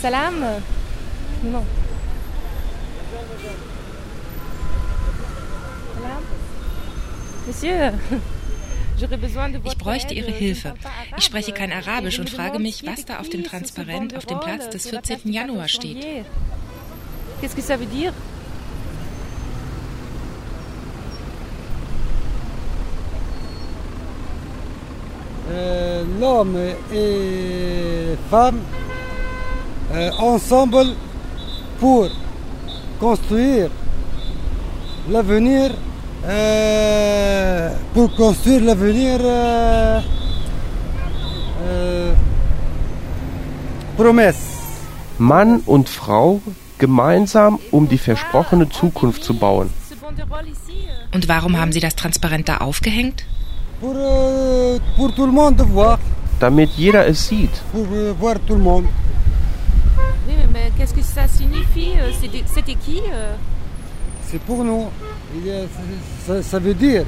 Salam. Non. Salam. Monsieur. Ich bräuchte Ihre Hilfe. Ich spreche kein Arabisch und frage mich, was da auf dem Transparent auf dem Platz des 14. Januar steht. Qu'est-ce que ça veut dire? Euh, l'homme et femme ensemble pour construire l'avenir, euh, pour construire l'avenir euh, euh, promesse. Mann und Frau gemeinsam, um die versprochene Zukunft zu bauen. Und warum haben Sie das Transparent da aufgehängt? Pour, pour tout le monde voir, Damit jeder es sieht. Qu'est-ce que ça signifie euh, C'était qui euh C'est pour nous. Ça, ça veut dire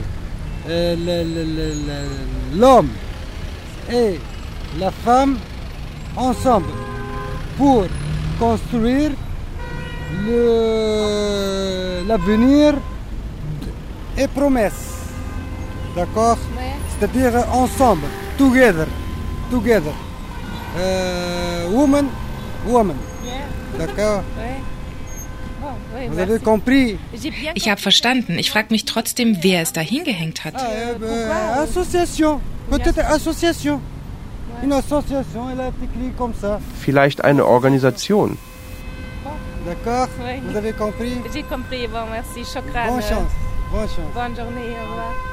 euh, l'homme et la femme ensemble pour construire l'avenir et promesse. D'accord? Ouais. C'est-à-dire ensemble, together, together. Euh, woman, woman. D'accord Ich habe verstanden. Ich frage mich trotzdem, wer es da hingehängt hat. Ah, ça. Vielleicht eine Organisation. D'accord Oui. Vous avez compris J'ai compris. Bon, merci. Chokran. Bonne chance. Bonne chance. Bonne journée. Au revoir.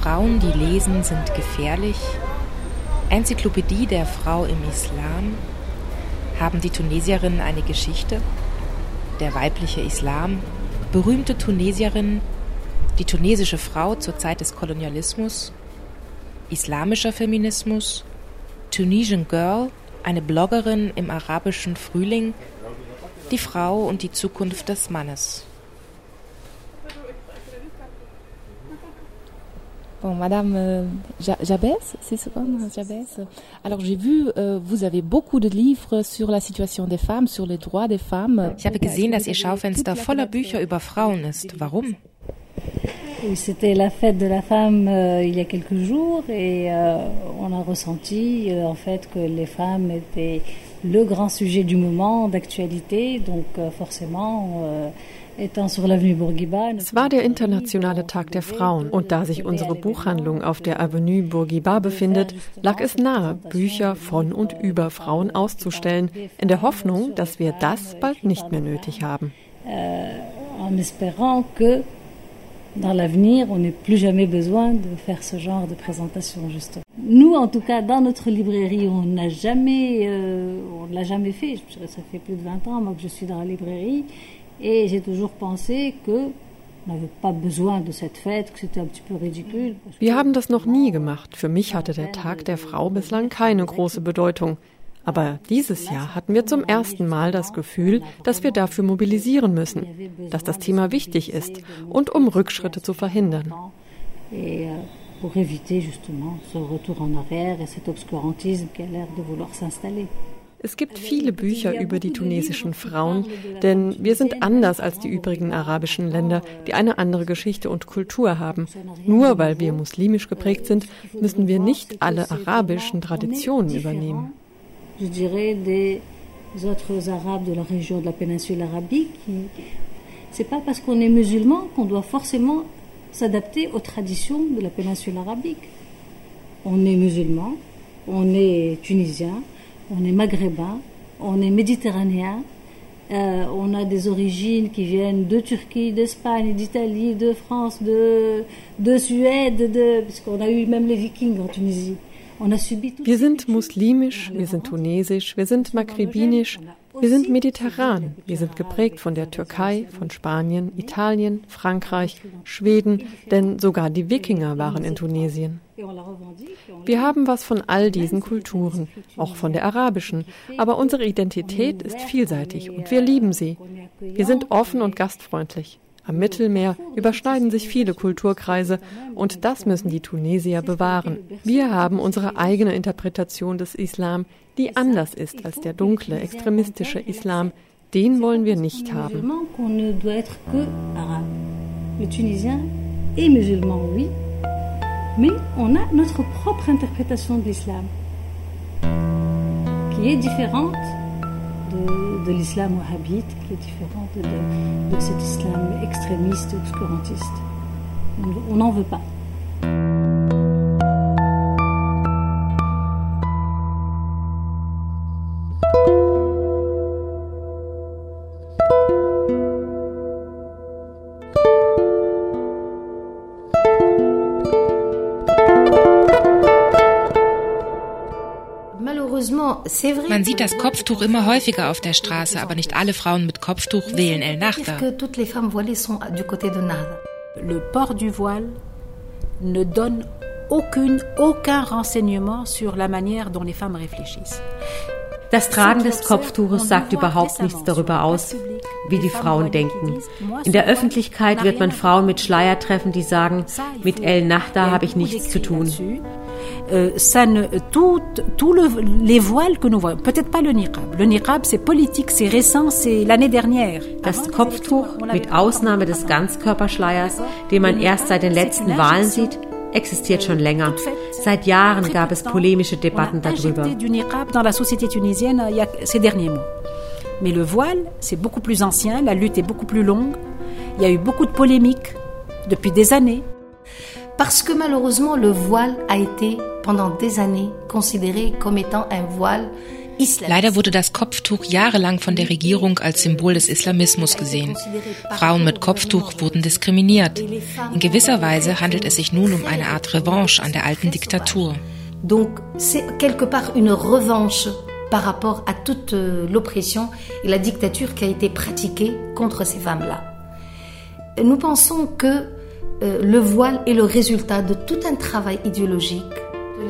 Frauen, die lesen, sind gefährlich. Enzyklopädie der Frau im Islam. Haben die Tunesierinnen eine Geschichte? Der weibliche Islam. Berühmte Tunesierinnen. Die tunesische Frau zur Zeit des Kolonialismus. Islamischer Feminismus. Tunisian Girl, eine Bloggerin im arabischen Frühling. Die Frau und die Zukunft des Mannes. Bon, Madame euh, Ja- Jabès, c'est hein, Jabès. Alors j'ai vu, euh, vous avez beaucoup de livres sur la situation des femmes, sur les droits des femmes. Ich habe gesehen, dass Ihr Schaufenster voller Bücher über Frauen ist. Warum? Oui, C'était la fête de la femme euh, il y a quelques jours et euh, on a ressenti euh, en fait que les femmes étaient le grand sujet du moment d'actualité. Donc euh, forcément, Bourguiba... Es war der internationale Tag der Frauen und da sich unsere Buchhandlung auf der Avenue Bourguiba befindet, lag es nahe, Bücher von und über Frauen auszustellen, in der Hoffnung, dass wir das bald nicht mehr nötig haben. euh, en espérant que dans l'avenir, on n'ait plus jamais besoin de faire ce genre de présentation, justement. Nous, en tout cas, dans notre librairie, on n'a jamais, euh, on ne l'a jamais fait. Ça fait plus de 20 ans, moi, que je suis dans la librairie, et j'ai toujours pensé que Wir haben das noch nie gemacht. Für mich hatte der Tag der Frau bislang keine große Bedeutung. Aber dieses Jahr hatten wir zum ersten Mal das Gefühl, dass wir dafür mobilisieren müssen, dass das Thema wichtig ist und um Rückschritte zu verhindern. Euh, pour éviter justement ce retour en arrière et cet obscurantisme qui a l'air de vouloir s'installer. Es gibt viele Bücher über die tunesischen Frauen, denn wir sind anders als die übrigen arabischen Länder, die eine andere Geschichte und Kultur haben. Nur weil wir muslimisch geprägt sind, müssen wir nicht alle arabischen Traditionen übernehmen. C'est pas parce qu'on est musulman qu'on doit forcément s'adapter aux traditions de la péninsule arabique. On est musulman, on est tunisien, on est maghrébin, on est méditerranéen. Euh, on a des origines qui viennent de Turquie, d'Espagne, d'Italie, de France, de, de Suède, de, puisqu'on a eu même les Vikings en Tunisie. On a subi toutes Wir sind muslimisch, wir sind tunesisch, wir sind maghrebinisch, wir sind mediterran, wir sind geprägt von der Türkei, von Spanien, Italien, Frankreich, Schweden, denn sogar die Wikinger waren in Tunesien. Wir haben was von all diesen Kulturen, auch von der arabischen, aber unsere Identität ist vielseitig und wir lieben sie. Wir sind offen und gastfreundlich. Am Mittelmeer überschneiden sich viele Kulturkreise und das müssen die Tunesier bewahren. Wir haben unsere eigene Interpretation des Islam, die anders ist als der dunkle, extremistische Islam. Den wollen wir nicht haben. Oui, mais on a notre propre interprétation de l'islam, qui est différente de, de l'islam wahhabite, qui est différente de, de cet islam extrémiste, obscurantiste. On n'en veut pas. Man sieht das Kopftuch immer häufiger auf der Straße, aber nicht alle Frauen mit Kopftuch wählen El Nahda. Le port du voile ne donne aucune, aucun renseignement sur la manière dont les femmes réfléchissent. Das Tragen des Kopftuches sagt überhaupt nichts darüber aus, wie die Frauen denken. In der Öffentlichkeit wird man Frauen mit Schleier treffen, die sagen, mit El Nahda habe ich nichts zu tun. Euh, ça ne, tout, tout le, les voiles que nous voyons, peut-être pas le niqab. Le niqab, c'est politique, c'est récent, c'est l'année dernière. Das Kopftuch, mit Ausnahme des Ganzkörperschleiers, den man erst seit den letzten Wahlen sieht, existiert schon länger. Seit Jahren gab es polemische Debatten darüber. du niqab dans la société tunisienne il y a ces derniers mois. Mais le voile, c'est beaucoup plus ancien, la lutte est beaucoup plus longue. Il y a eu beaucoup de polémiques depuis des années. Parce que malheureusement, le voile a été pendant des années considéré comme étant un voile Leider wurde das Kopftuch jahrelang von der Regierung als Symbol des Islamismus gesehen. Frauen mit Kopftuch wurden diskriminiert. In gewisser Weise handelt es sich nun um eine Art Revanche an der alten Diktatur. Donc c'est quelque part une revanche par rapport à toute euh, l'oppression et la dictature qui a été pratiquée contre ces femmes-là. Nous pensons que euh, le voile est le résultat de tout un travail idéologique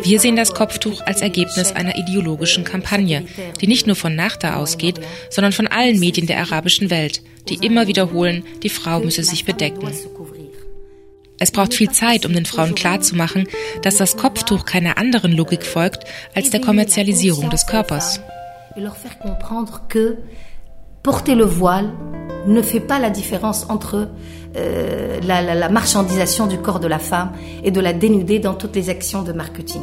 wir sehen das Kopftuch als Ergebnis einer ideologischen Kampagne, die nicht nur von Nachta ausgeht, sondern von allen Medien der arabischen Welt, die immer wiederholen, die Frau müsse sich bedecken. Es braucht viel Zeit, um den Frauen klarzumachen, dass das Kopftuch keiner anderen Logik folgt als der Kommerzialisierung des Körpers. Porter le voile ne fait pas la différence entre euh, la, marchandisation du corps de la femme et de la dénuder dans toutes les actions de marketing.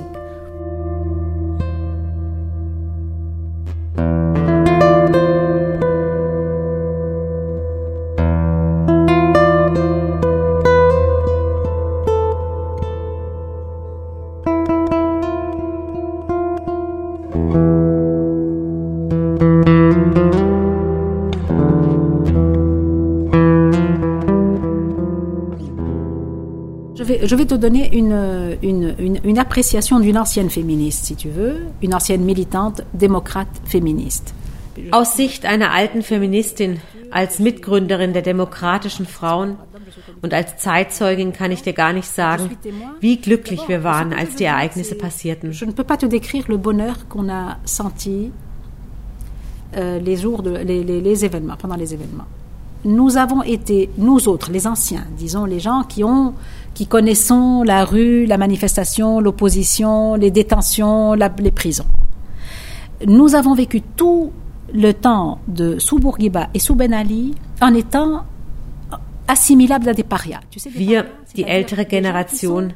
Je vais te donner une, une, une, une appréciation d'une ancienne féministe, si tu veux, une ancienne militante démocrate féministe. Aus Sicht einer alten Feministin, als Mitgründerin der demokratischen Frauen und als Zeitzeugin kann ich dir gar nicht sagen, wie glücklich wir waren, als die Ereignisse passierten. Je ne peux pas te décrire le bonheur qu'on a senti euh, les jours de les, les, les événements, pendant les événements. Nous avons été, nous autres, les anciens, disons les gens qui ont qui connaissons la rue, la manifestation, l'opposition, les détentions, la, les prisons. Nous avons vécu tout le temps de sous Bourguiba et sous Ben Ali en étant assimilables à des parias. Wir, die ältere Generation,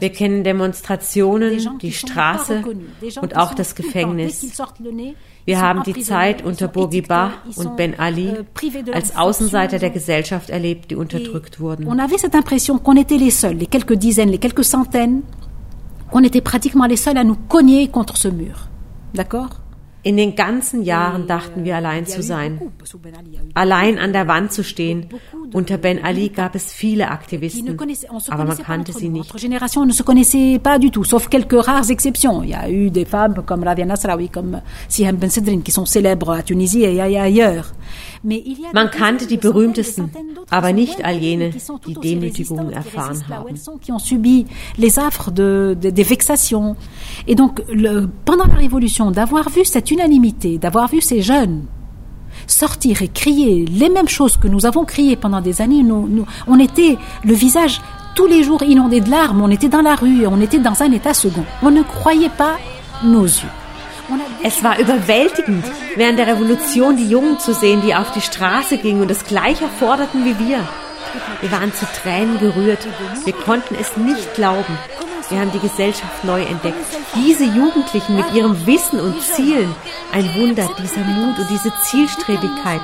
wir kennen Demonstrationen, die Straße und auch das Gefängnis. Wir haben die Zeit unter Bourguiba und Ben Ali euh, als Außenseiter der Gesellschaft erlebt, die unterdrückt wurden. On avait cette impression qu'on était les seuls, les quelques dizaines, les quelques centaines, qu'on était pratiquement les seuls à nous cogner contre ce mur. D'accord in den ganzen Jahren dachten wir allein zu sein, allein an der Wand zu stehen. Unter Ben Ali gab es viele Aktivisten, aber man kannte sie nicht. Génération ne se connaissait pas du tout, sauf quelques rares exceptions. Il y a eu des femmes comme Rabia Nasraoui, comme Siham Ben Sedrin, qui sont célèbres à Tunisie et ailleurs. Man kannte die berühmtesten, aber nicht all jene, die Demütigungen erfahren haben. Qui ont subi les affres de, de, des vexations. Et donc, le, pendant la Révolution, d'avoir vu cette unanimité, d'avoir vu ces jeunes sortir et crier les mêmes choses que nous avons criées pendant des années, nous, nous, on était le visage tous les jours inondé de larmes, on était dans la rue, on était dans un état second. On ne croyait pas nos yeux. Es war überwältigend, während der Revolution die Jungen zu sehen, die auf die Straße gingen und das Gleiche forderten wie wir. Wir waren zu Tränen gerührt. Wir konnten es nicht glauben. Wir haben die Gesellschaft neu entdeckt. Diese Jugendlichen mit ihrem Wissen und Zielen. Ein Wunder, dieser Mut und diese Zielstrebigkeit.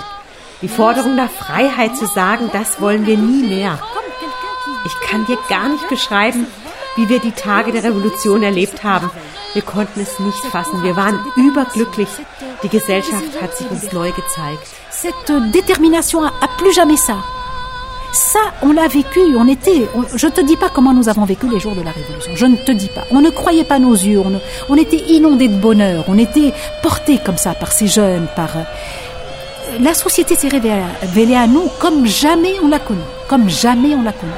Die Forderung nach Freiheit zu sagen, das wollen wir nie mehr. Ich kann dir gar nicht beschreiben, wie wir die Tage der Revolution erlebt haben. Wir konnten es nicht fassen. Wir waren überglücklich. Die Gesellschaft hat sich uns neu gezeigt. Cette détermination a plus jamais ça. Ça, on l'a vécu, on était, on, je te dis pas comment nous avons vécu les jours de la Révolution, je ne te dis pas. On ne croyait pas nos yeux, on, on était inondés de bonheur, on était portés comme ça par ces jeunes, par... Euh, la société s'est révélée à nous comme jamais on l'a connue, comme jamais on l'a connue.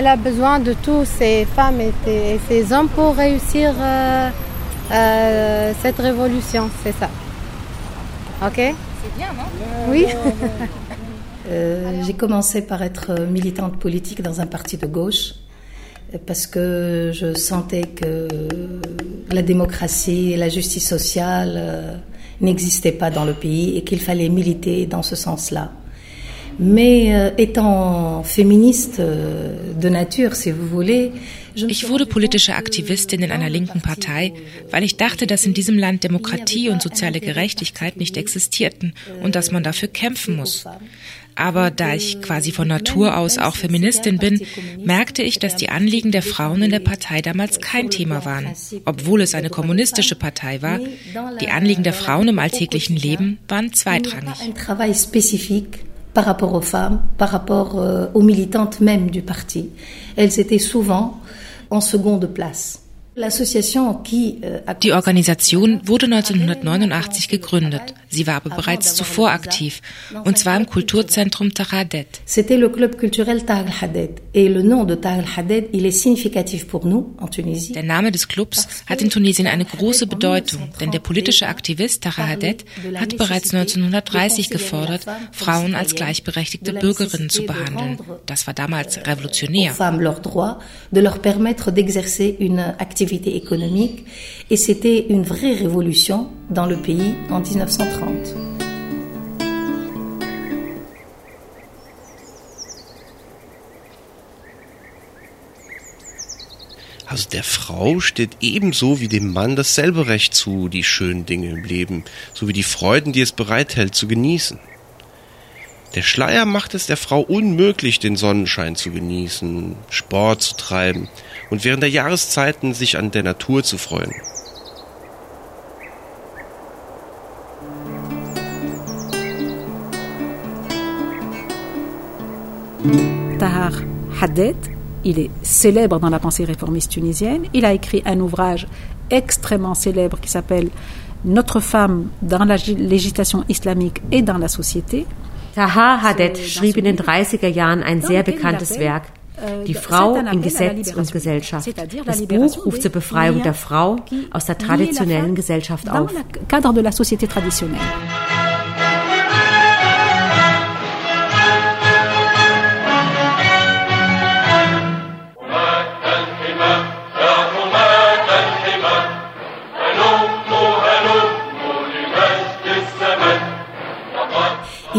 Elle a besoin de tous ces femmes et, ces hommes pour réussir euh, euh, cette révolution, c'est ça. Ok? C'est bien, non? Oui. euh, J'ai commencé par être militante politique dans un parti de gauche parce que je sentais que la démocratie et la justice sociale n'existaient pas dans le pays et qu'il fallait militer dans ce sens-là. Ich wurde politische Aktivistin in einer linken Partei, weil ich dachte, dass in diesem Land Demokratie und soziale Gerechtigkeit nicht existierten und dass man dafür kämpfen muss. Aber da ich quasi von Natur aus auch Feministin bin, merkte ich, dass die Anliegen der Frauen in der Partei damals kein Thema waren. Obwohl es eine kommunistische Partei war, die Anliegen der Frauen im alltäglichen Leben waren zweitrangig par rapport aux femmes, par rapport euh, aux militantes même du parti. Elles étaient souvent en seconde place. Euh, Die Organisation wurde 1989 gegründet. Sie war aber bereits zuvor aktiv, und zwar im Kulturzentrum Tahadet. C'était le club culturel Tahal Haddad. Et le nom de Tahal Haddad, il est significatif pour nous en Tunisie. Der Name des Clubs hat in Tunesien eine große Bedeutung, denn der politische Aktivist Haddad hat bereits 1930 gefordert, Frauen als gleichberechtigte Bürgerinnen zu behandeln. Das war damals revolutionär. Femmes leur droit de leur permettre d'exercer une activité activité économique et c'était une vraie révolution dans le pays en 1930. Also der Frau steht ebenso wie dem Mann dasselbe Recht zu, die schönen Dinge im Leben, sowie die Freuden, die es bereithält, zu genießen. Der Schleier macht es der Frau unmöglich, den Sonnenschein zu genießen, Sport zu treiben und während der Jahreszeiten sich an der Natur zu freuen. Tahar Haddad, il est célèbre dans la pensée réformiste tunisienne. Il a écrit un ouvrage extrêmement célèbre qui s'appelle Notre femme dans la législation islamique et dans la société. Taha Hadet schrieb in den 30er Jahren ein sehr bekanntes Werk, Die Frau in Gesetz und Gesellschaft. Das Buch ruft zur Befreiung der Frau aus der traditionellen Gesellschaft auf.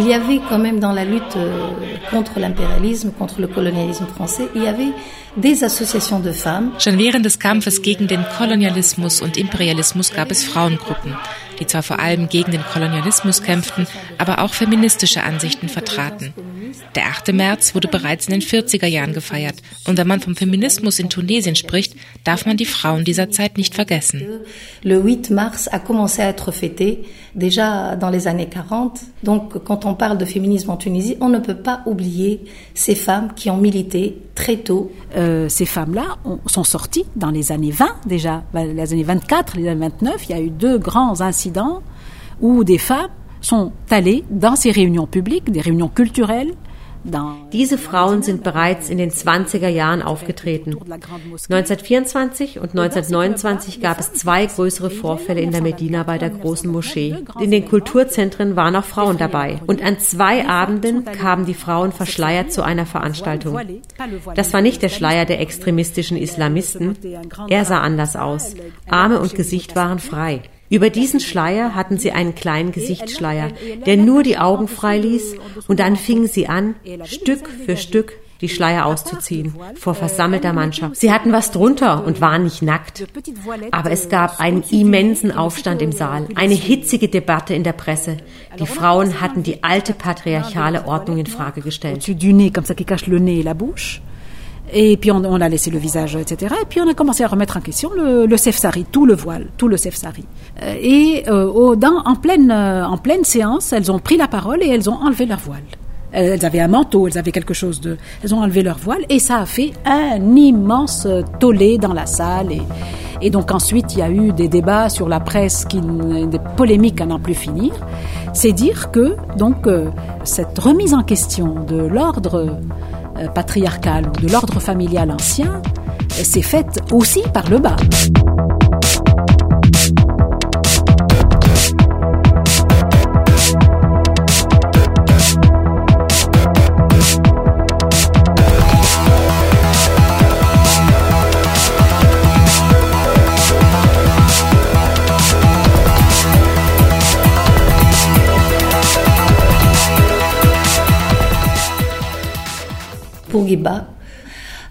Il y avait quand même dans la lutte euh, contre l'impérialisme, contre le colonialisme français, il y avait des associations de femmes. Schon während des Kampfes gegen den Kolonialismus und Imperialismus gab es Frauengruppen, die zwar vor allem gegen den Kolonialismus kämpften, aber auch feministische Ansichten vertraten. Der 8. März wurde bereits in den 40er Jahren gefeiert. Und wenn man vom Feminismus in Tunesien spricht, darf man die Frauen dieser Zeit nicht vergessen. Le 8 mars a commencé à être fêté déjà dans les années 40. Donc quand on parle de féminisme en Tunisie, on ne peut pas oublier ces femmes qui ont milité très tôt. Euh, ces femmes-là sont sorties dans les années 20 déjà, les années 24, les années 29. Il y a eu deux grands incidents où des femmes sont allées dans ces réunions publiques, des réunions culturelles, Diese Frauen sind bereits in den 20er Jahren aufgetreten. 1924 und 1929 gab es zwei größere Vorfälle in der Medina bei der großen Moschee. In den Kulturzentren waren auch Frauen dabei. Und an zwei Abenden kamen die Frauen verschleiert zu einer Veranstaltung. Das war nicht der Schleier der extremistischen Islamisten. Er sah anders aus. Arme und Gesicht waren frei. Über diesen Schleier hatten sie einen kleinen Gesichtsschleier, der nur die Augen frei ließ, und dann fingen sie an, Stück für Stück die Schleier auszuziehen vor versammelter Mannschaft. Sie hatten was drunter und waren nicht nackt. Aber es gab einen immensen Aufstand im Saal, eine hitzige Debatte in der Presse. Die Frauen hatten die alte patriarchale Ordnung in Frage gestellt. Et puis on, a laissé le visage, etc. Et puis on a commencé à remettre en question le, le sefsari, tout le voile, tout le sefsari. Euh, et euh, euh, en pleine séance, elles ont pris la parole et elles ont enlevé leur voile. Elles avaient un manteau, elles avaient quelque chose de... Elles ont enlevé leur voile et ça a fait un immense tollé dans la salle. Et, donc ensuite, il y a eu des débats sur la presse, qui, des polémiques à n'en plus finir. C'est dire que donc cette remise en question de l'ordre patriarcale ou de l'ordre familial ancien s'est faite aussi par le bas. Bourguiba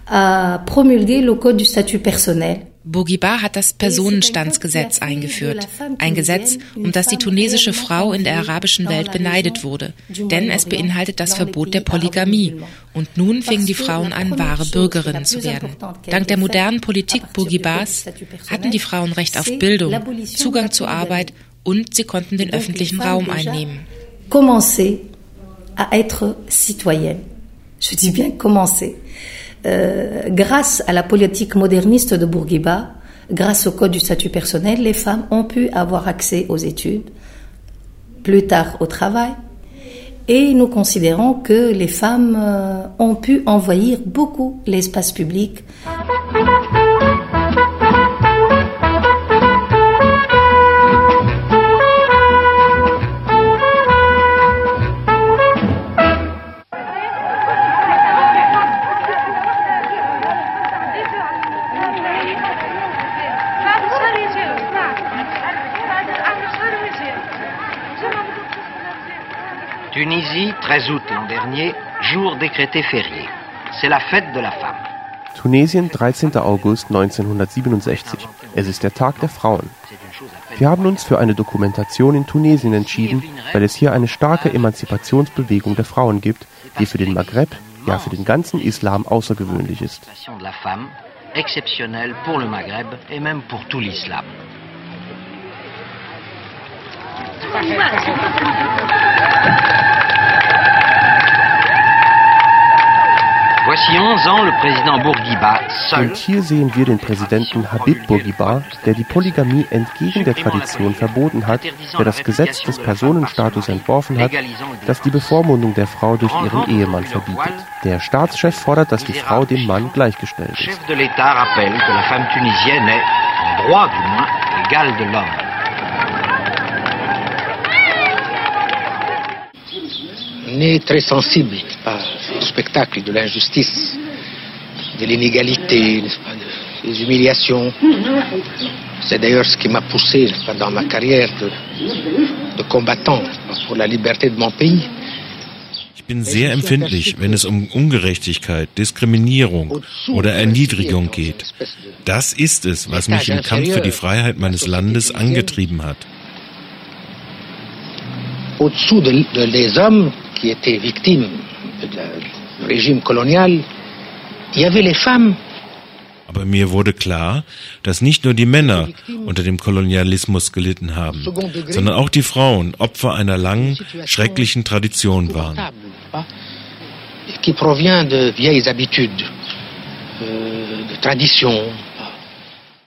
a promulgué le Code du statut personnel. Bourguiba hat das Personenstandsgesetz eingeführt, ein Gesetz, um das die tunesische Frau in der arabischen Welt beneidet wurde, denn es beinhaltet das Verbot der Polygamie. Und nun fingen die Frauen an, wahre Bürgerinnen zu werden. Dank der modernen Politik Bourguibas hatten die Frauen Recht auf Bildung, Zugang zur Arbeit und sie konnten den öffentlichen Raum einnehmen. Commencer à être citoyenne je dis bien commencer. Euh, grâce à la politique moderniste de Bourguiba, grâce au code du statut personnel, les femmes ont pu avoir accès aux études, plus tard au travail, et nous considérons que les femmes euh, ont pu envahir beaucoup l'espace public. Tunisie, 13 août l'an dernier, jour décrété férié. C'est la fête de la femme. Tunesien, 13. August 1967. Es ist der Tag der Frauen. Wir haben uns für eine Dokumentation in Tunesien entschieden, weil es hier eine starke Emanzipationsbewegung der Frauen gibt, die für den Maghreb, ja für den ganzen Islam außergewöhnlich ist. Und hier sehen wir den Präsidenten Habib Bourguiba, der die Polygamie entgegen der Tradition verboten hat, der das Gesetz des Personenstatus entworfen hat, das die Bevormundung der Frau durch ihren Ehemann verbietet. Der Staatschef fordert, dass die Frau dem Mann gleichgestellt ist. Chef de l'État rappelle que la femme tunisienne est, en droit du moins, égale de l'homme. Est très sensible au spectacle de l'injustice, de l'inégalité, des humiliations. C'est d'ailleurs ce qui m'a poussé dans ma carrière de, de combattant pour la liberté de mon pays. Ich bin sehr empfindlich, wenn es um Ungerechtigkeit, Diskriminierung oder Erniedrigung geht. Das ist es, was mich im Kampf für die Freiheit meines Landes angetrieben hat. Au-dessous de, de, des hommes qui étaient victimes de régime colonial, il y avait les femmes aber mir wurde klar, dass nicht nur die Männer unter dem Kolonialismus gelitten haben, sondern auch die Frauen Opfer einer langen, schrecklichen Tradition waren. Euh.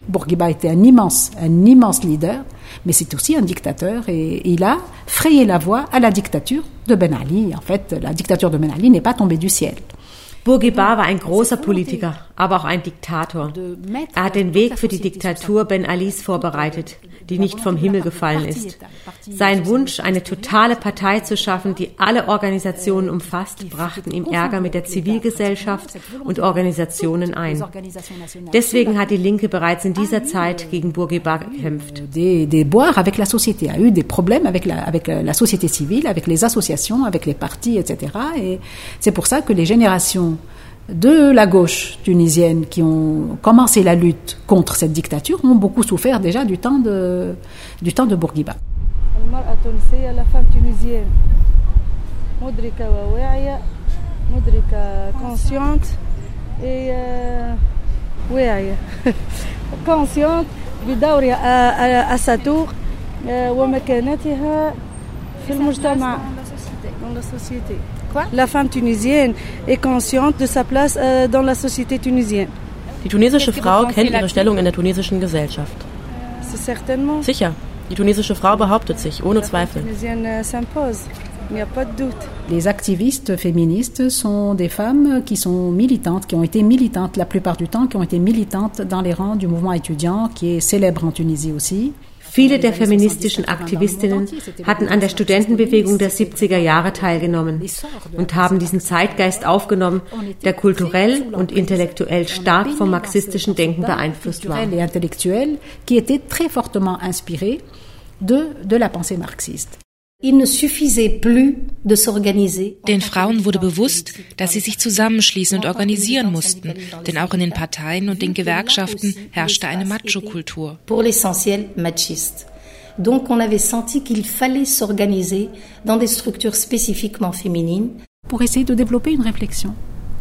Bourguiba était un immense, un immense leader, mais c'est aussi un dictateur et il a frayé la voie à la dictature de Ben Ali. En fait, la dictature de Ben Ali n'est pas tombée du ciel. Bourguiba war ein großer Politiker, aber auch ein Diktator. Er hat den Weg für die Diktatur Ben Alis vorbereitet, die nicht vom Himmel gefallen ist. Sein Wunsch, eine totale Partei zu schaffen, die alle Organisationen umfasst, brachten ihm Ärger mit der Zivilgesellschaft und Organisationen ein. Deswegen hat die Linke bereits in dieser Zeit gegen Bourguiba gekämpft. Des, des boires avec la société, a eu des problèmes avec la, avec la société civile, avec les associations, avec les partis, etc. Et c'est pour ça que les générations de la gauche tunisienne qui ont commencé la lutte contre cette dictature ont beaucoup souffert déjà du temps de, du temps de Bourguiba. la femme tunisienne, مدركة وواعية مدركة consciente et واعية consciente بدورها à sa tour ومكانتها في المجتمع dans la société. La femme tunisienne est consciente de sa place euh, dans la société tunisienne. Die tunesische Frau kennt ihre Stellung in der tunesischen Gesellschaft. Sicher, die tunesische Frau behauptet sich, ohne Zweifel. Les activistes féministes sont des femmes qui sont militantes, qui ont été militantes la plupart du temps, qui ont été militantes dans les rangs du mouvement étudiant, qui est célèbre en Tunisie aussi. Viele der feministischen Aktivistinnen hatten an der Studentenbewegung der 70er Jahre teilgenommen und haben diesen Zeitgeist aufgenommen, der kulturell und intellektuell stark vom marxistischen Denken beeinflusst war. De, de la pensée marxiste. Ne den Frauen wurde bewusst, dass sie sich zusammenschließen und organisieren mussten, denn auch in den Parteien und den Gewerkschaften herrschte eine Macho-Kultur. Pour l'essentiel machiste. Donc on avait senti qu'il fallait s'organiser dans des structures spécifiquement féminines pour essayer de développer une réflexion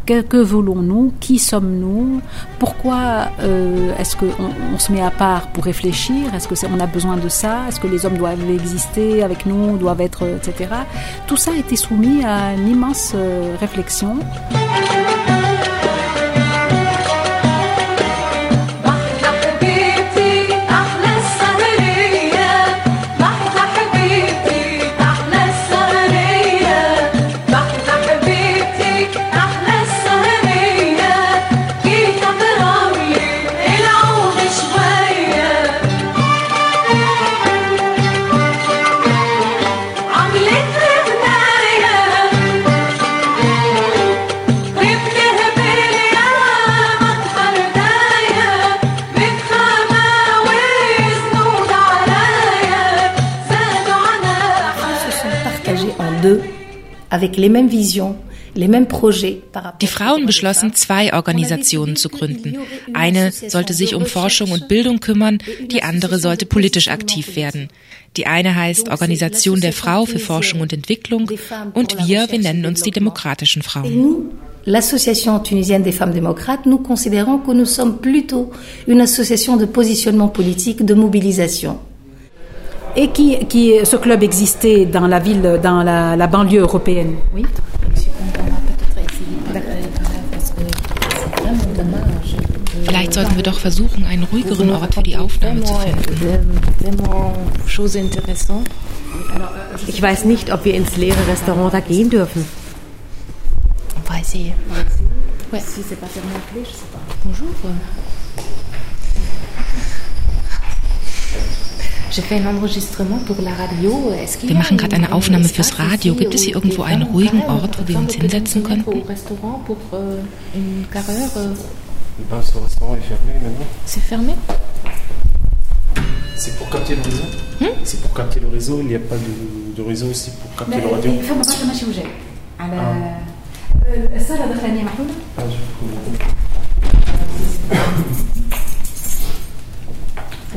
que, que voulons-nous? Qui sommes-nous? Pourquoi euh, est-ce qu'on on se met à part pour réfléchir? Est-ce qu'on a besoin de ça? Est-ce que les hommes doivent exister avec nous, doivent être, etc. Tout ça a été soumis à une immense euh, réflexion. Die Frauen beschlossen, zwei Organisationen zu gründen. Eine sollte sich um Forschung und Bildung kümmern, die andere sollte politisch aktiv werden. Die eine heißt Organisation der Frau für Forschung und Entwicklung und wir, wir nennen uns die demokratischen Frauen. L'Association tunisienne des femmes démocrates, nous considérons que nous sommes plutôt une association de positionnement politique, de mobilisation. Et qui, qui, ce club existait dans la ville, dans la, la banlieue européenne. Oui. Vielleicht sollten wir doch versuchen, einen ruhigeren Ort für die Aufnahme zu finden. Ich weiß nicht, ob wir ins leere Restaurant da gehen dürfen. On va essayer. Wir machen gerade eine Aufnahme fürs Radio. Gibt es hier irgendwo einen ruhigen Ort, wo wir uns hinsetzen könnten? Euh, ce restaurant est fermé maintenant. C'est fermé? C'est pour capter le réseau hmm? C'est pour capter le réseau, il n'y a pas de, de réseau aussi pour capter le radio ah.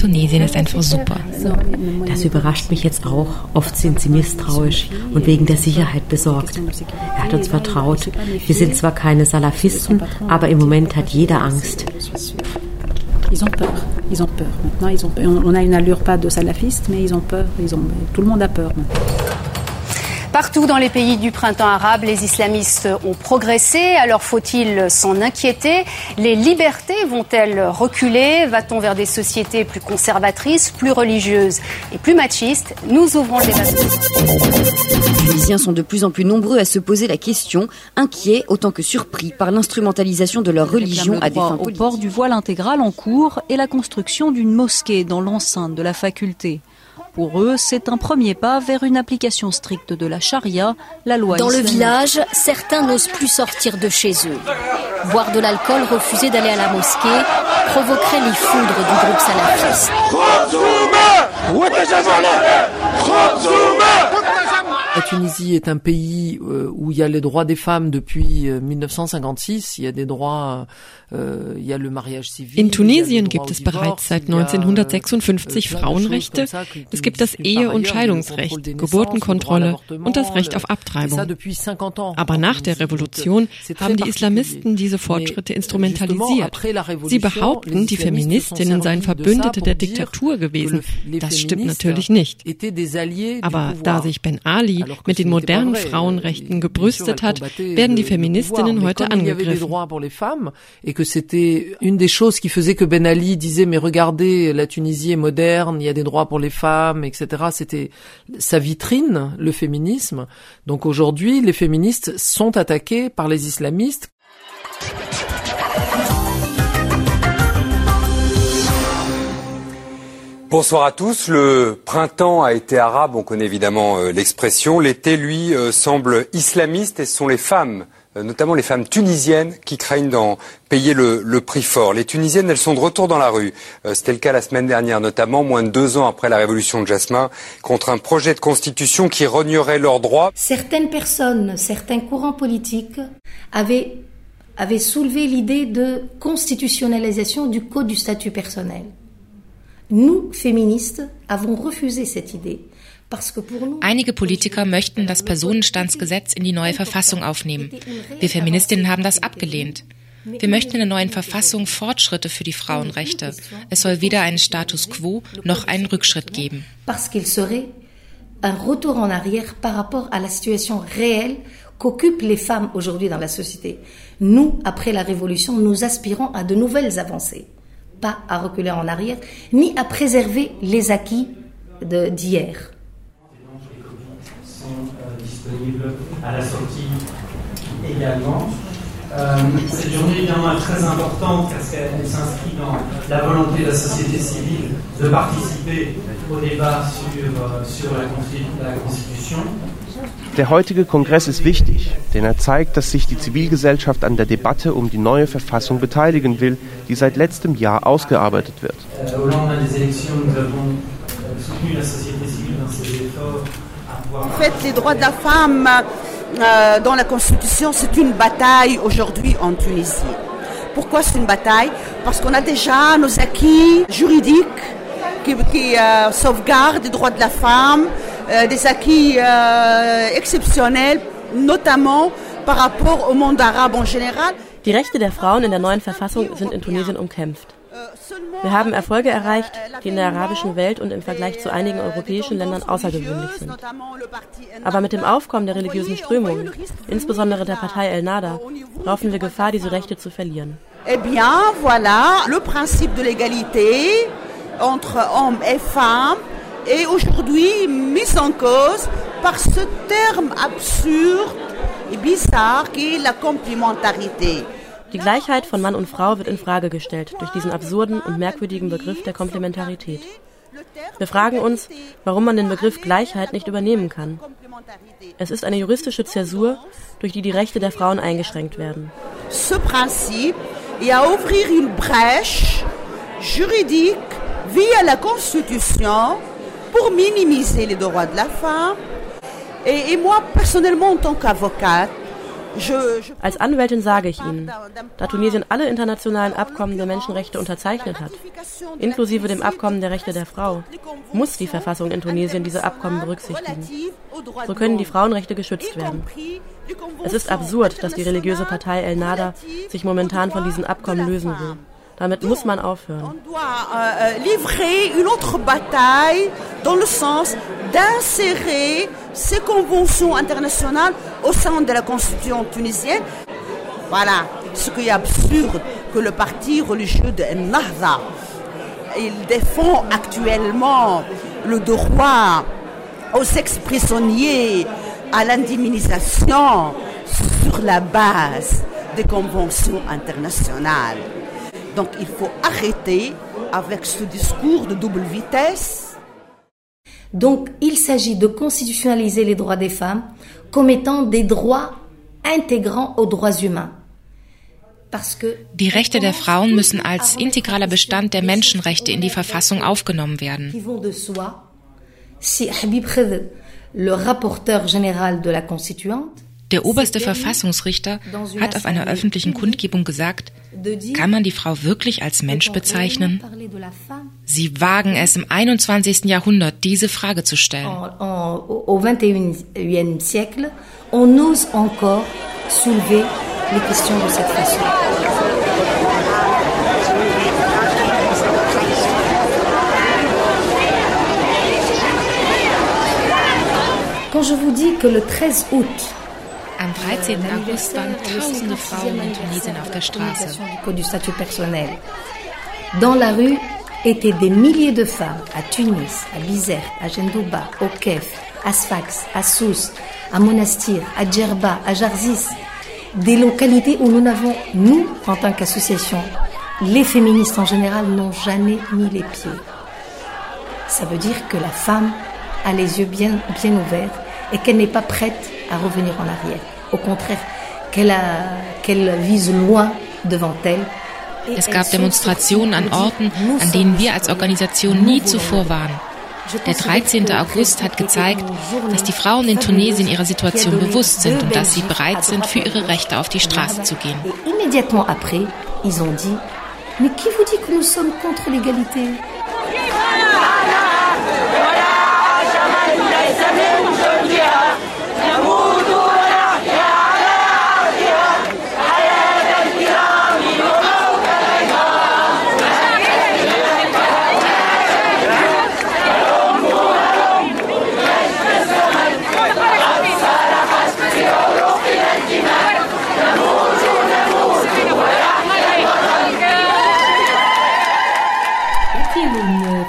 Tunesien ist einfach super. Das überrascht mich jetzt auch. Oft sind sie misstrauisch und wegen der Sicherheit besorgt. Er hat uns vertraut. Wir sind zwar keine Salafisten, aber im Moment hat jeder Angst. Ils ont peur. Ils ont peur. Maintenant, ils ont peur. On a une allure pas de salafiste, mais ils ont peur. Ils ont, tout le monde a peur maintenant. Partout dans les pays du printemps arabe, les islamistes ont progressé. Alors faut-il s'en inquiéter? Les libertés vont-elles reculer? Va-t-on vers des sociétés plus conservatrices, plus religieuses et plus machistes? Nous ouvrons le débat. Les Tunisiens sont de plus en plus nombreux à se poser la question, inquiets autant que surpris par l'instrumentalisation de leur religion à des fins politiques. Au port du voile intégral en cours et la construction d'une mosquée dans l'enceinte de la faculté. Pour eux, c'est un premier pas vers une application stricte de la charia, la loi Dans islamique. le village, certains n'osent plus sortir de chez eux. Boire de l'alcool, refuser d'aller à la mosquée, provoquerait les foudres du groupe salafiste. La Tunisie est un pays euh, où il y a les droits des femmes depuis euh, 1956. Il y a des droits, euh, il y a le mariage civil. In Tunesien gibt es bereits seit 1956 Frauenrechte. Es gibt das Ehe- und Scheidungsrecht, Geburtenkontrolle und das Recht auf Abtreibung. Aber nach der Revolution haben die Islamisten diese Fortschritte instrumentalisiert. Sie behaupten, die Feministinnen seien Verbündete der Diktatur gewesen. Das stimmt natürlich nicht. Aber da sich Ben Ali mit den modernen Frauenrechten gebrüstet hat, werden die Feministinnen heute angegriffen. Et que c'était une des choses qui faisait que Ben Ali disait mais regardez la Tunisie est moderne, il y a des droits pour les femmes, etc. C'était sa vitrine, le féminisme. Donc aujourd'hui, les féministes sont attaqués par les islamistes. Bonsoir à tous. Le printemps a été arabe, on connaît évidemment euh, l'expression. L'été, lui, euh, semble islamiste et ce sont les femmes, euh, notamment les femmes tunisiennes, qui craignent d'en payer le, prix fort. Les Tunisiennes, elles sont de retour dans la rue. C'était le cas la semaine dernière, notamment moins de deux ans après la révolution de Jasmin, contre un projet de constitution qui rognerait leurs droits. Certaines personnes, certains courants politiques avaient soulevé l'idée de constitutionnalisation du code du statut personnel. Nous, Feministes, avons refusé cette idée. Parce que pour nous, Einige Politiker möchten das Personenstandsgesetz in die neue Verfassung aufnehmen. Wir Feministinnen haben das abgelehnt. Wir möchten in der neuen Verfassung Fortschritte für die Frauenrechte. Es soll weder einen Status quo noch einen Rückschritt geben. Parce qu'il serait un retour en arrière par rapport à la situation réelle qu'occupent les femmes aujourd'hui dans la société. Nous, après la Révolution, nous aspirons à de nouvelles avancées. Pas à reculer en arrière, ni à préserver les acquis d'hier. sont euh, disponibles à la sortie également. Euh, cette journée évidemment est très importante parce qu'elle s'inscrit dans la volonté de la société civile de participer au débat sur, euh, sur la, la Constitution. Der heutige Kongress ist wichtig, denn er zeigt, dass sich die Zivilgesellschaft an der Debatte um die neue Verfassung beteiligen will, die seit letztem Jahr ausgearbeitet wird. À pouvoir... En fait, les droits de la femme euh, dans la Constitution, c'est une bataille aujourd'hui en Tunisie. Pourquoi c'est une bataille Parce qu'on a déjà nos acquis juridiques qui, qui euh, sauvegardent les droits de la femme, euh, des acquis euh, exceptionnels, notamment par rapport au monde arabe en général. Die Rechte der Frauen in der neuen Verfassung sind in Tunesien umkämpft. Wir haben Erfolge erreicht, die in der arabischen Welt und im Vergleich zu einigen europäischen Ländern außergewöhnlich sind. Aber mit dem Aufkommen der religiösen Strömungen, insbesondere der Partei El Nada, laufen wir Gefahr, diese Rechte zu verlieren. Eh bien, voilà, le principe de l'égalité entre hommes et femmes est aujourd'hui mis en cause par ce terme absurde et bizarre qui est la complémentarité. Die Gleichheit von Mann und Frau wird in Frage gestellt durch diesen absurden und merkwürdigen Begriff der Komplementarität. Wir fragen uns, warum man den Begriff Gleichheit nicht übernehmen kann. Es ist eine juristische Zäsur, durch die die Rechte der Frauen eingeschränkt werden. Ce principe et à ouvrir une brèche juridique via la Constitution pour minimiser les droits de la femme. Et, et moi, personnellement, en tant qu'avocate, Als Anwältin sage ich Ihnen, da Tunesien alle internationalen Abkommen der Menschenrechte unterzeichnet hat, inklusive dem Abkommen der Rechte der Frau, muss die Verfassung in Tunesien diese Abkommen berücksichtigen. So können die Frauenrechte geschützt werden. Es ist absurd, dass die religiöse Partei El Nada sich momentan von diesen Abkommen lösen will. On doit euh, livrer une autre bataille dans le sens d'insérer ces conventions internationales au sein de la constitution tunisienne. Voilà, ce qui est absurde que le parti religieux de Nahda, il défend actuellement le droit aux ex-prisonniers à l'indemnisation sur la base des conventions internationales. Donc il faut arrêter avec ce discours de double vitesse. Donc il s'agit de constitutionnaliser les droits des femmes comme étant des droits intégrants aux droits humains. Die Rechte der Frauen müssen als integraler Bestand der Menschenrechte in die Verfassung aufgenommen werden. Si Habib Khedr, le rapporteur général de la Constituante, der oberste Verfassungsrichter hat auf einer öffentlichen Kundgebung gesagt, kann man die Frau wirklich als Mensch bezeichnen? Sie wagen es im 21. Jahrhundert, diese Frage zu stellen. Au 21e siècle, on ose encore soulever les questions. Quand je vous dis que le 13 août am 13. August waren tausende Frauen in Tunesien auf der Straße. Dans la rue étaient des milliers de femmes à Tunis, à Bizerte, à Gendouba, au Kef, à Sfax, à Sousse, à Monastir, à Djerba, à Jarzis. Des localités où nous n'avons, nous, en tant qu'association, les féministes en général n'ont jamais mis les pieds. Ça veut dire que la femme a les yeux bien, bien ouverts et qu'elle n'est pas prête à revenir en arrière. Au contraire, qu'elle qu vise loin devant elle. Es gab Demonstrationen an Orten, an denen wir als Organisation nie zuvor waren. Der 13. August hat gezeigt, dass die Frauen in Tunesien ihrer Situation bewusst sind und dass sie bereit sind, für ihre Rechte auf die Straße zu gehen. Immédiatement après, ils ont dit, mais qui vous dit que nous sommes contre l'égalité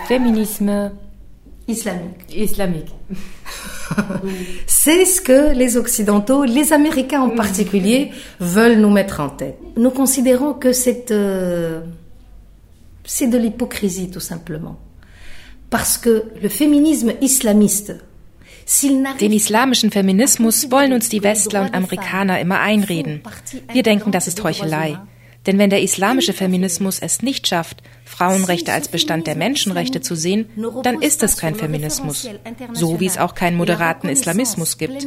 féminisme islamique. Islamique. C'est ce que les Occidentaux, les Américains en particulier, veulent nous mettre en tête. Nous considérons que c'est euh, c'est de l'hypocrisie tout simplement. Parce que le féminisme islamiste Den islamischen Feminismus wollen uns die Westler und Amerikaner immer einreden. Wir denken, das ist Heuchelei. Denn wenn der islamische Feminismus es nicht schafft, Frauenrechte als Bestand der Menschenrechte zu sehen, dann ist es kein Feminismus, so wie es auch keinen moderaten Islamismus gibt.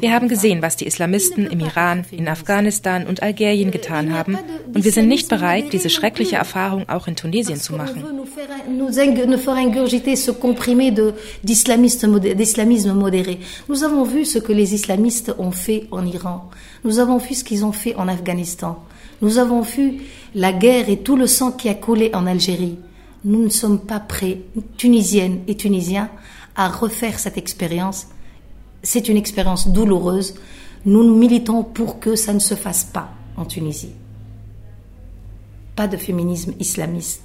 Wir haben gesehen, was die Islamisten im Iran, in Afghanistan und Algerien getan haben, und wir sind nicht bereit, diese schreckliche Erfahrung auch in Tunesien zu machen. Nous avons vu ce que les islamistes ont fait en Iran. Nous avons vu ce qu'ils ont fait en Afghanistan. Nous avons vu la guerre et tout le sang qui a coulé en Algérie. Nous ne sommes pas prêts, Tunisiennes et Tunisiens, à refaire cette expérience. C'est une expérience douloureuse. Nous nous militons pour que ça ne se fasse pas en Tunisie. Pas de féminisme islamiste.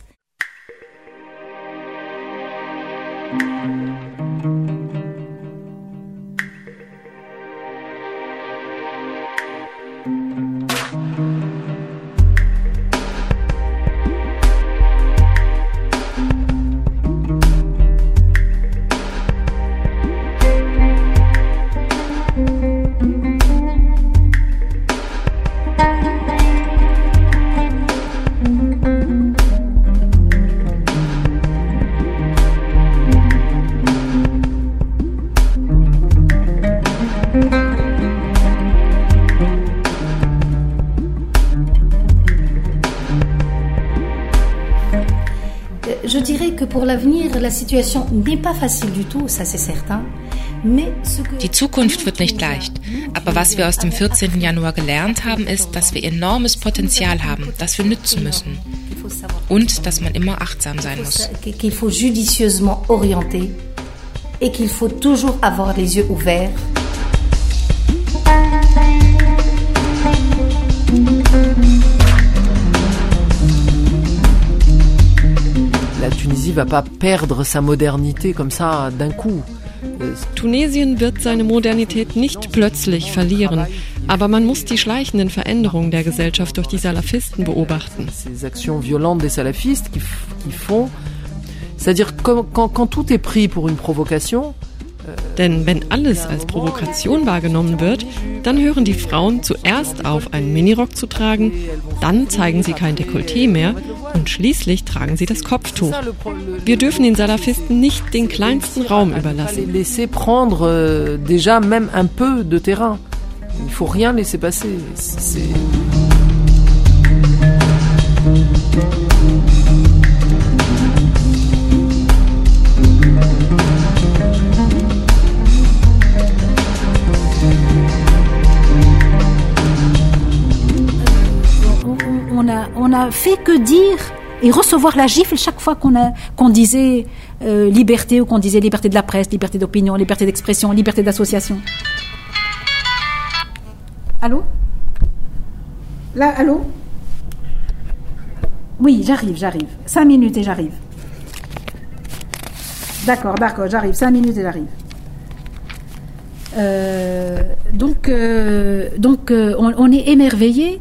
Die Zukunft wird nicht leicht, aber was wir aus dem 14. Januar gelernt haben, ist, dass wir enormes Potenzial haben, das wir nützen müssen. Und dass man immer achtsam sein muss. Qu'il faut judicieusement orienter et qu'il faut toujours avoir les yeux ouverts. Va pas perdre sa modernité comme ça d'un coup. Tunesien wird seine Modernität nicht plötzlich verlieren, aber man muss die schleichenden Veränderungen der Gesellschaft durch die Salafisten beobachten. Ces actions violentes des salafistes qui, qui font, c'est-à-dire quand, quand, quand tout est pris pour une provocation, denn wenn alles als Provokation wahrgenommen wird, dann hören die Frauen zuerst auf, einen Minirock zu tragen, dann zeigen sie kein Dekolleté mehr und schließlich tragen sie das Kopftuch. Wir dürfen den Salafisten nicht den kleinsten Raum überlassen. Prendre euh. Il faut rien laisser passer. Fait que dire et recevoir la gifle chaque fois qu'on qu'on disait euh, liberté ou qu'on disait liberté de la presse, liberté d'opinion, liberté d'expression, liberté d'association. Allô? Là, allô? Oui, j'arrive, j'arrive. Cinq minutes et j'arrive. D'accord, d'accord, j'arrive. Cinq minutes et j'arrive. Euh, donc, euh, donc on, on est émerveillé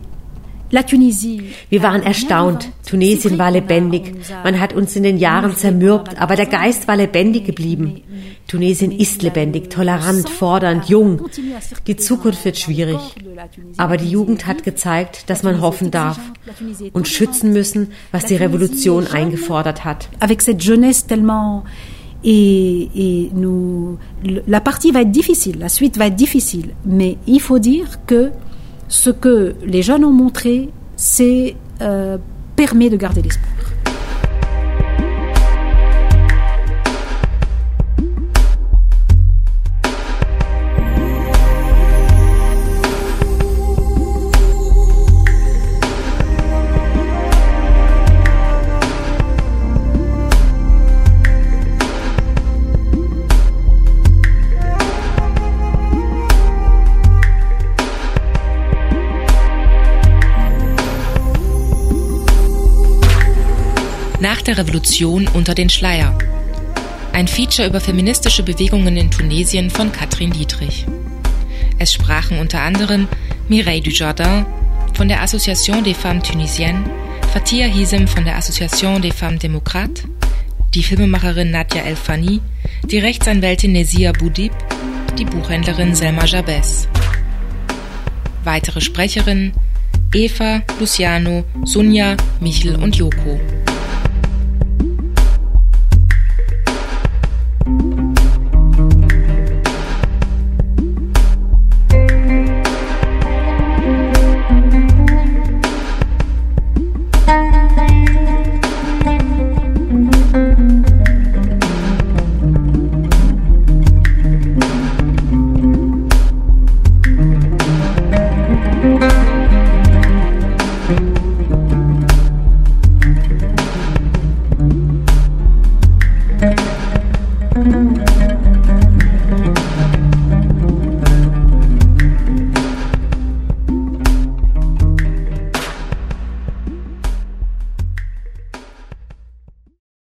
Wir waren erstaunt. Tunesien war lebendig. Man hat uns in den Jahren zermürbt, aber der Geist war lebendig geblieben. Tunesien ist lebendig, tolerant, fordernd, jung. Die Zukunft wird schwierig. Aber die Jugend hat gezeigt, dass man hoffen darf und schützen müssen, was die Revolution eingefordert hat. Avec cette jeunesse tellement et, et nous, la partie va être difficile, la suite va être difficile, mais il faut dire que ce que les jeunes ont montré, c'est euh, permet de garder l'espoir. Nach der Revolution unter den Schleier. Ein Feature über feministische Bewegungen in Tunesien von Katrin Dietrich. Es sprachen unter anderem Mireille Dujardin von der Association des Femmes Tunisiennes, Fatia Hisem von der Association des Femmes Démocrates, die Filmemacherin Nadja El-Fani, die Rechtsanwältin Nesia Boudib, die Buchhändlerin Selma Jabez. Weitere Sprecherinnen Eva, Luciano, Sunja, Michel und Joko.